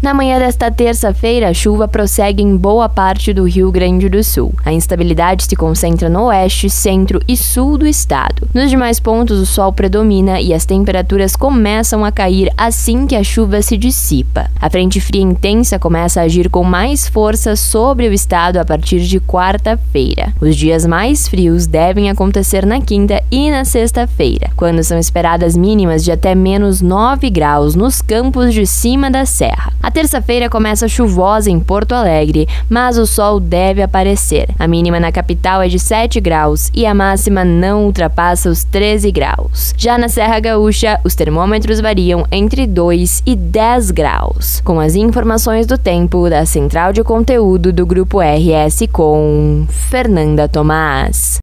Na manhã desta terça-feira, a chuva prossegue em boa parte do Rio Grande do Sul. A instabilidade se concentra no oeste, centro e sul do estado. Nos demais pontos, o sol predomina e as temperaturas começam a cair assim que a chuva se dissipa. A frente fria intensa começa a agir com mais força sobre o estado a partir de quarta-feira. Os dias mais frios devem acontecer na quinta e na sexta-feira, quando são esperadas mínimas de até menos 9 graus nos campos de cima da serra. A terça-feira começa chuvosa em Porto Alegre, mas o sol deve aparecer. A mínima na capital é de 7 graus e a máxima não ultrapassa os 13 graus. Já na Serra Gaúcha, os termômetros variam entre 2 e 10 graus. Com as informações do tempo da Central de Conteúdo do Grupo RS com Fernanda Tomás.